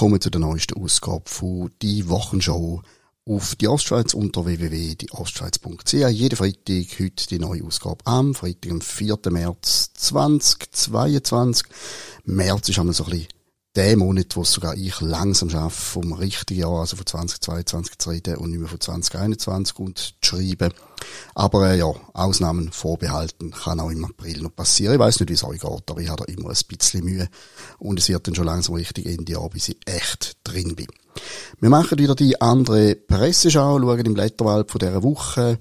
Willkommen zu der neuesten Ausgabe von «Die Wochenshow» auf die Ostschweiz unter www.dieostschweiz.ch. Jeden Freitag, heute die neue Ausgabe am Freitag, am 4. März 2022. März ist einmal so ein bisschen der Monat, wo sogar ich langsam schaffe, vom richtigen Jahr, also von 2022 zu reden und nicht mehr von 2021 und zu schreiben. Aber äh, ja, Ausnahmen vorbehalten kann auch im April noch passieren. Ich weiß nicht, wie es euch geht, aber ich habe da immer ein bisschen Mühe und es wird dann schon langsam richtig Ende Jahr, bis ich echt drin bin. Wir machen wieder die andere Presseschau, schauen im Blätterwald von dieser Woche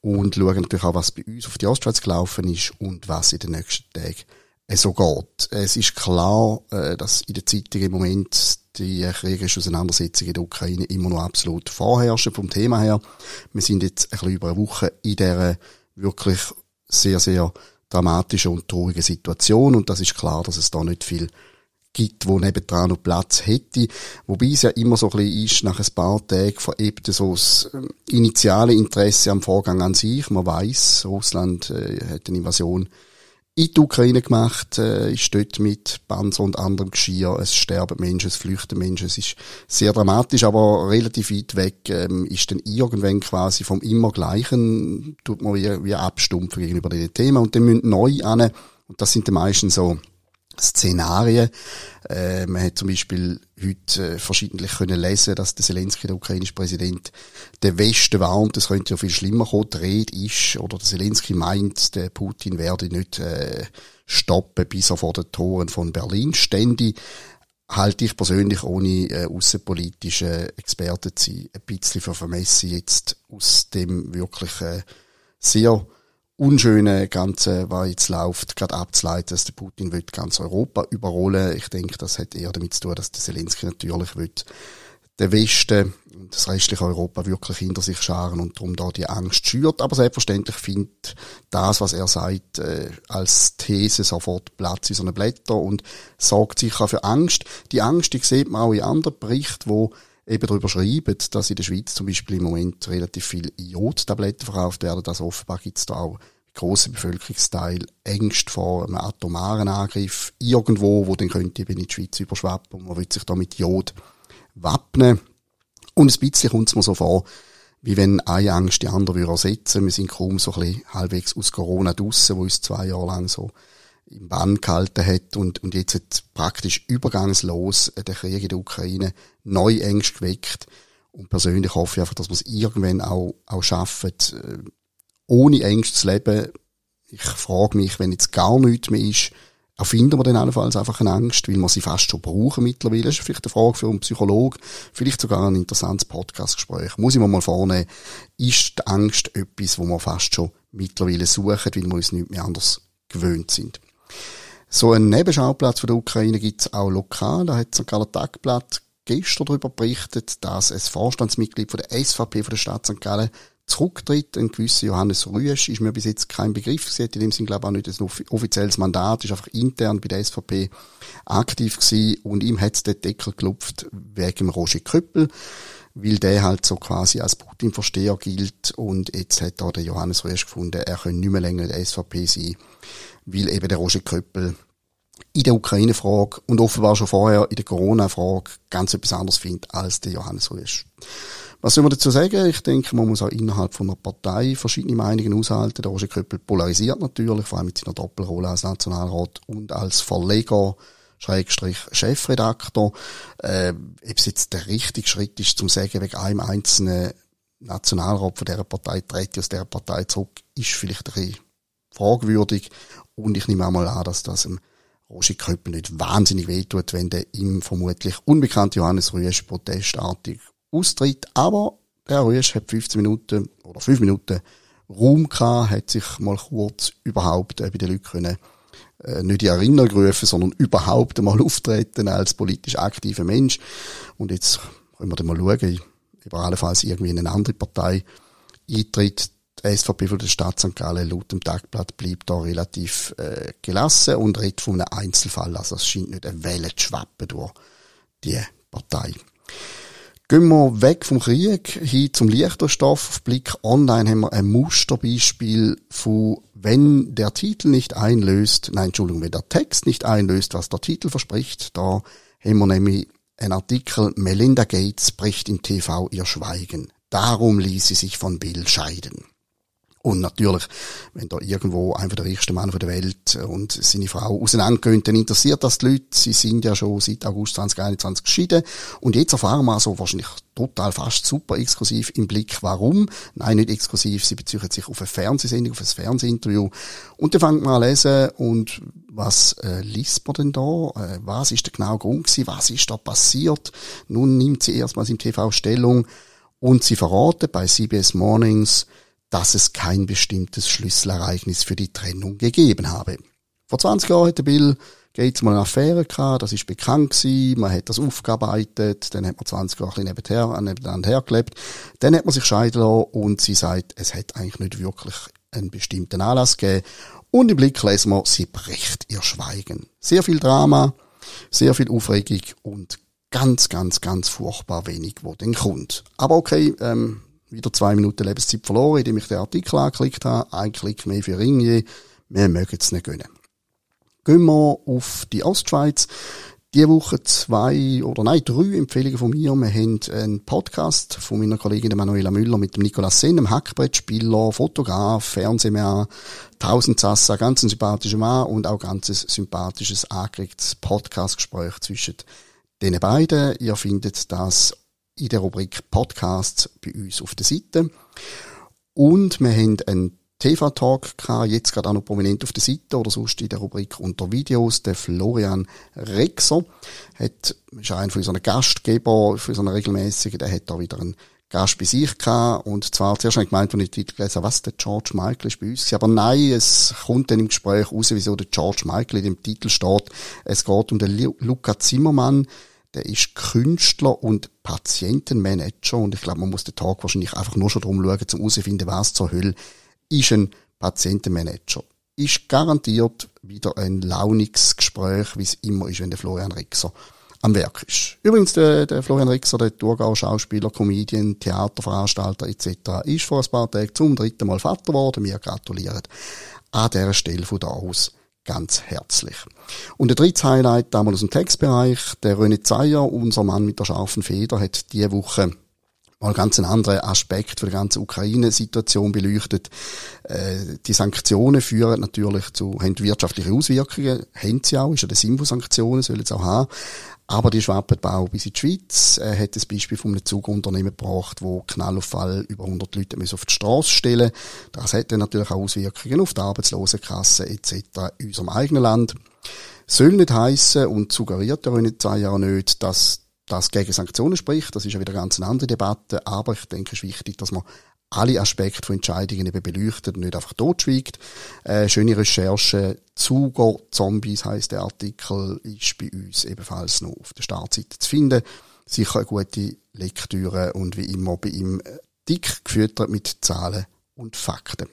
und schauen natürlich auch, was bei uns auf die Ostschweiz gelaufen ist und was in den nächsten Tagen so geht. Es ist klar, äh, dass in der Zeitung im Moment die kriegerische Auseinandersetzung in der Ukraine immer noch absolut vorherrschen vom Thema her. Wir sind jetzt ein bisschen über eine Woche in dieser wirklich sehr, sehr dramatischen und traurigen Situation und das ist klar, dass es da nicht viel gibt, wo nebendran noch Platz hätte. Wobei es ja immer so ein bisschen ist, nach ein paar Tagen verebt so das ähm, initiale Interesse am Vorgang an sich. Man weiß, Russland äh, hat eine Invasion in die Ukraine gemacht, äh, ist dort mit Panzer und anderem Geschirr, es sterben Menschen, es flüchten Menschen, es ist sehr dramatisch, aber relativ weit weg ähm, ist dann irgendwann quasi vom immer Gleichen, tut man wie, wie abstumpfen gegenüber dem Thema und dann müssen neu an, und das sind dann meistens so Szenarien. Äh, man hat zum Beispiel heute äh, verschiedentlich können lesen, dass der Zelensky, der ukrainische Präsident, der Westen warnt, es könnte ja viel schlimmer kommen. Die Rede ist, oder der Zelensky meint, der Putin werde nicht äh, stoppen, bis er vor den Toren von Berlin stände. Halte ich persönlich, ohne äh, außenpolitische Experte zu sein, ein bisschen für vermessen, jetzt aus dem wirklich äh, sehr unschöne Ganze, was jetzt läuft, gerade abzuleiten, dass der Putin will ganz Europa überrollen. Ich denke, das hat eher damit zu tun, dass der Zelensky natürlich will den Westen und das restliche Europa wirklich hinter sich scharen und darum da die Angst schürt. Aber selbstverständlich findet das, was er sagt, äh, als These sofort Platz in so einem Blätter und sorgt sicher für Angst. Die Angst, die sieht man auch in anderen Berichten, wo eben darüber schreiben, dass in der Schweiz zum Beispiel im Moment relativ viel Jodtabletten verkauft werden. Also offenbar gibt es da auch grossen Bevölkerungsteil Ängste vor einem atomaren Angriff irgendwo, wo dann könnte eben in die Schweiz überschwappen und man will sich da mit Jod wappnen. Und ein bisschen kommt es mir so vor, wie wenn eine Angst die andere würde ersetzen. Wir sind kaum so ein bisschen halbwegs aus Corona draussen, wo uns zwei Jahre lang so im Bann gehalten hat und, und jetzt praktisch übergangslos der Krieg in der Ukraine neu Ängste geweckt. Und persönlich hoffe ich einfach, dass wir es irgendwann auch, auch schaffen, äh, ohne Ängste zu leben. Ich frage mich, wenn jetzt gar nichts mehr ist, erfinden wir dann allenfalls einfach eine Angst, weil wir sie fast schon brauchen mittlerweile. Das ist vielleicht eine Frage für einen Psychologen, vielleicht sogar ein interessantes Podcastgespräch. Muss ich mir mal vornehmen, ist die Angst etwas, wo wir fast schon mittlerweile suchen, weil wir uns nicht mehr anders gewöhnt sind. So einen Nebenschauplatz von der Ukraine gibt es auch lokal. Da hat St. Galler Tagblatt gestern darüber berichtet, dass ein Vorstandsmitglied von der SVP von der Stadt St. Gallen zurücktritt. Ein gewisser Johannes Rüesch ist mir bis jetzt kein Begriff gewesen. In dem Sinne glaube ich auch nicht ein offizielles Mandat, ist einfach intern bei der SVP aktiv gewesen und ihm hat den Deckel gelupft wegen Roger Köppel weil der halt so quasi als Putin-Versteher gilt und jetzt hat da der Johannes Rösch gefunden, er könne nicht mehr länger in der SVP sein, weil eben der Roger Köppel in der Ukraine-Frage und offenbar schon vorher in der Corona-Frage ganz etwas anderes findet als der Johannes Rösch. Was soll man dazu sagen? Ich denke, man muss auch innerhalb von einer Partei verschiedene Meinungen aushalten. Der Roger Köppel polarisiert natürlich, vor allem mit seiner Doppelrolle als Nationalrat und als Verleger, Schrägstrich Chefredaktor. Äh, ob es jetzt der richtige Schritt ist, zum sagen, wegen einem einzelnen Nationalrat von dieser Partei trete aus dieser Partei zurück, ist vielleicht ein bisschen fragwürdig. Und ich nehme auch mal an, dass das im Roger Köppel nicht wahnsinnig wehtut, wenn der ihm vermutlich unbekannte Johannes Rüesch protestartig austritt. Aber der Rüesch hat 15 Minuten oder 5 Minuten Raum gehabt, hat sich mal kurz überhaupt äh, bei den Leuten können, äh, nicht in Erinnerung gerufen, sondern überhaupt einmal auftreten als politisch aktiver Mensch. Und jetzt können wir dann mal schauen, ob er allenfalls irgendwie in eine andere Partei eintritt. Die SVP von der Stadt St. Gallen laut dem Tagblatt bleibt da relativ äh, gelassen und redet von einem Einzelfall. Also es scheint nicht eine Welle zu schwappen durch die Partei. Gehen wir weg vom Krieg hin zum Lichterstoff. Auf Blick Online haben wir ein Musterbeispiel von, wenn der Titel nicht einlöst, nein, Entschuldigung, wenn der Text nicht einlöst, was der Titel verspricht. Da haben wir nämlich ein Artikel, Melinda Gates bricht im TV ihr Schweigen. Darum ließ sie sich von Bill scheiden. Und natürlich, wenn da irgendwo einer der reichsten Männer der Welt und seine Frau auseinandergehen, dann interessiert das die Leute. Sie sind ja schon seit August 2021 geschieden. Und jetzt erfahren wir so wahrscheinlich total fast super exklusiv im Blick, warum. Nein, nicht exklusiv. Sie beziehen sich auf eine Fernsehsendung, auf ein Fernsehinterview. Und dann fängt man an lesen und was äh, liest man denn da? Äh, was ist der genaue Grund gewesen? Was ist da passiert? Nun nimmt sie erstmals im TV Stellung und sie verraten bei CBS Mornings, dass es kein bestimmtes Schlüsselereignis für die Trennung gegeben habe. Vor 20 Jahren hatte Bill Gates mal eine Affäre gehabt, das ist bekannt gewesen, man hat das aufgearbeitet, dann hat man 20 Jahre ein bisschen nebeneinander, hergelebt, dann hat man sich scheiden lassen und sie sagt, es hat eigentlich nicht wirklich einen bestimmten Anlass gegeben und im Blick lesen wir, sie bricht ihr Schweigen. Sehr viel Drama, sehr viel Aufregung und ganz, ganz, ganz furchtbar wenig, wo denn kommt. Aber okay, ähm, wieder zwei Minuten Lebenszeit verloren, indem ich den Artikel angeklickt habe. Ein Klick mehr für Ringe. Wir mögen es nicht gönnen. Gehen wir auf die Ostschweiz. Die Woche zwei oder nein, drei Empfehlungen von mir. Wir haben einen Podcast von meiner Kollegin Manuela Müller mit dem Nicolas Senn, einem Hackbrettspieler, Fotograf, Fernsehmann, Tausendsassa, ganz ein sympathischer Mann und auch ganz ein sympathisches, angeregtes Podcastgespräch zwischen den beiden. Ihr findet das in der Rubrik Podcasts bei uns auf der Seite. Und wir haben einen TV-Talk gehabt, jetzt gerade auch noch prominent auf der Seite oder sonst in der Rubrik unter Videos. Der Florian Rexer hat, ist einer von unseren Gastgeber, für so einen regelmäßigen, der hat da wieder einen Gast bei sich gehabt. Und zwar zuerst habe ich gemeint, als ich den Titel gelesen habe, was, der George Michael ist bei uns. Aber nein, es kommt dann im Gespräch raus, wieso der George Michael in dem Titel steht. Es geht um den Luca Zimmermann, der ist Künstler und Patientenmanager und ich glaube, man muss den Tag wahrscheinlich einfach nur schon drum schauen, zum herauszufinden, was zur Hölle ist ein Patientenmanager. Ist garantiert wieder ein launiges Gespräch, wie es immer ist, wenn der Florian Rixer am Werk ist. Übrigens, der, der Florian Rixer, der Thurgau Schauspieler, Comedian, Theaterveranstalter etc., ist vor ein paar Tagen zum dritten Mal Vater geworden. Wir gratulieren an dieser Stelle von da aus ganz herzlich. Und der dritte Highlight, damals aus dem Textbereich, der René Zeyer, unser Mann mit der scharfen Feder, hat diese Woche mal ganz einen anderen Aspekt für die ganze Ukraine-Situation beleuchtet. Äh, die Sanktionen führen natürlich zu, haben wirtschaftliche Auswirkungen, haben sie auch, ist ja der Sinn von Sanktionen, sollen sie auch haben. Aber die schwappen auch bis in die Schweiz. Er hat das Beispiel von einem Zugunternehmen gebracht, wo Knallauffall über 100 Leute auf die Straße stellen Das hat dann natürlich auch Auswirkungen auf die Arbeitslosenkasse etc. in unserem eigenen Land. Soll nicht heissen und suggeriert ja in zwei Jahren nicht, dass das gegen Sanktionen spricht. Das ist ja wieder eine ganz andere Debatte. Aber ich denke, es ist wichtig, dass man alle Aspekte von Entscheidungen eben beleuchtet und nicht einfach totschweigt. Äh, schöne Recherche. Zuger Zombies heißt der Artikel, ist bei uns ebenfalls noch auf der Startseite zu finden. Sicher eine gute Lektüre und wie immer bei ihm äh, dick gefüttert mit Zahlen und Fakten.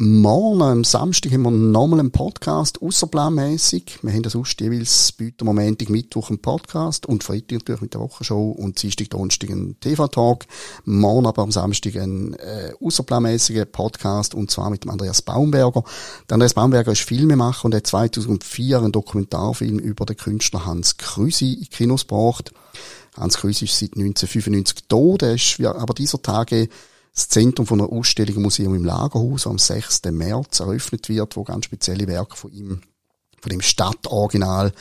Morgen, am Samstag, haben wir nochmal einen Podcast, außerplanmäßig. Wir haben das sonst jeweils bieten Montag, Mittwoch einen Podcast und Freitag natürlich mit der Wochenshow und Dienstag, Donnerstag einen TV-Talk. Morgen aber am Samstag einen äh, außerplanmäßigen Podcast und zwar mit dem Andreas Baumberger. Der Andreas Baumberger ist Filmemacher und hat 2004 einen Dokumentarfilm über den Künstler Hans Krüsi in Kinos gebracht. Hans Krüsi ist seit 1995 tot, er ist aber dieser Tage das Zentrum von einer Ausstellung im Museum im Lagerhaus am 6. März eröffnet wird, wo ganz spezielle Werke von ihm von dem Stadtoriginal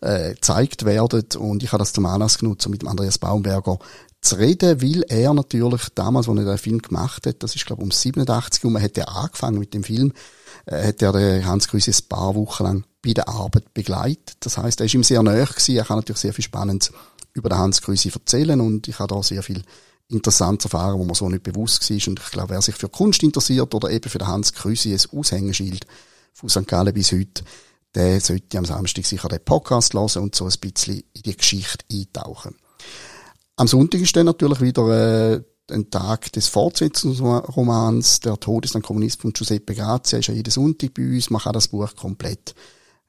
äh, gezeigt werden. Und ich habe das zum Anlass genutzt, um mit Andreas Baumberger zu reden, weil er natürlich damals, als er den Film gemacht hat, das ist glaube ich um 87 und man hat er angefangen mit dem Film, äh, hat er den Hans Grüß ein paar Wochen lang bei der Arbeit begleitet. Das heißt, er ist ihm sehr nahe gewesen. Er kann natürlich sehr viel Spannendes über den Hans Grüsi erzählen und ich habe da sehr viel interessant zu erfahren, wo man so nicht bewusst war. Und ich glaube, wer sich für Kunst interessiert oder eben für den Hans Krüsi ein Aushängeschild von St. Gallen bis heute, der sollte am Samstag sicher den Podcast hören und so ein bisschen in die Geschichte eintauchen. Am Sonntag ist dann natürlich wieder äh, ein Tag des Fortsetzungsromans Der Tod ist ein Kommunist von Giuseppe Grazia, ist ja jeden Sonntag bei uns. Man kann das Buch komplett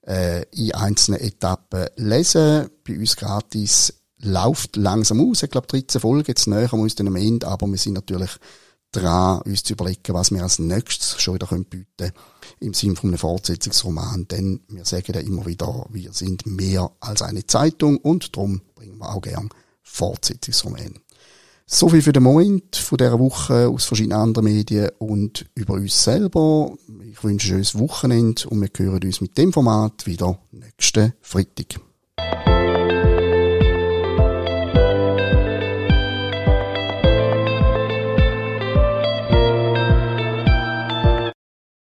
äh, in einzelnen Etappen lesen. Bei uns gratis läuft langsam aus. Ich glaube, 13 Folgen, jetzt näher wir uns dann am Ende, aber wir sind natürlich dran, uns zu überlegen, was wir als nächstes schon wieder bieten können im Sinne von einem Fortsetzungsroman, denn wir sagen ja immer wieder, wir sind mehr als eine Zeitung und darum bringen wir auch gerne Fortsetzungsroman. So viel für den Moment von dieser Woche aus verschiedenen anderen Medien und über uns selber. Ich wünsche euch ein Wochenende und wir hören uns mit dem Format wieder nächsten Freitag.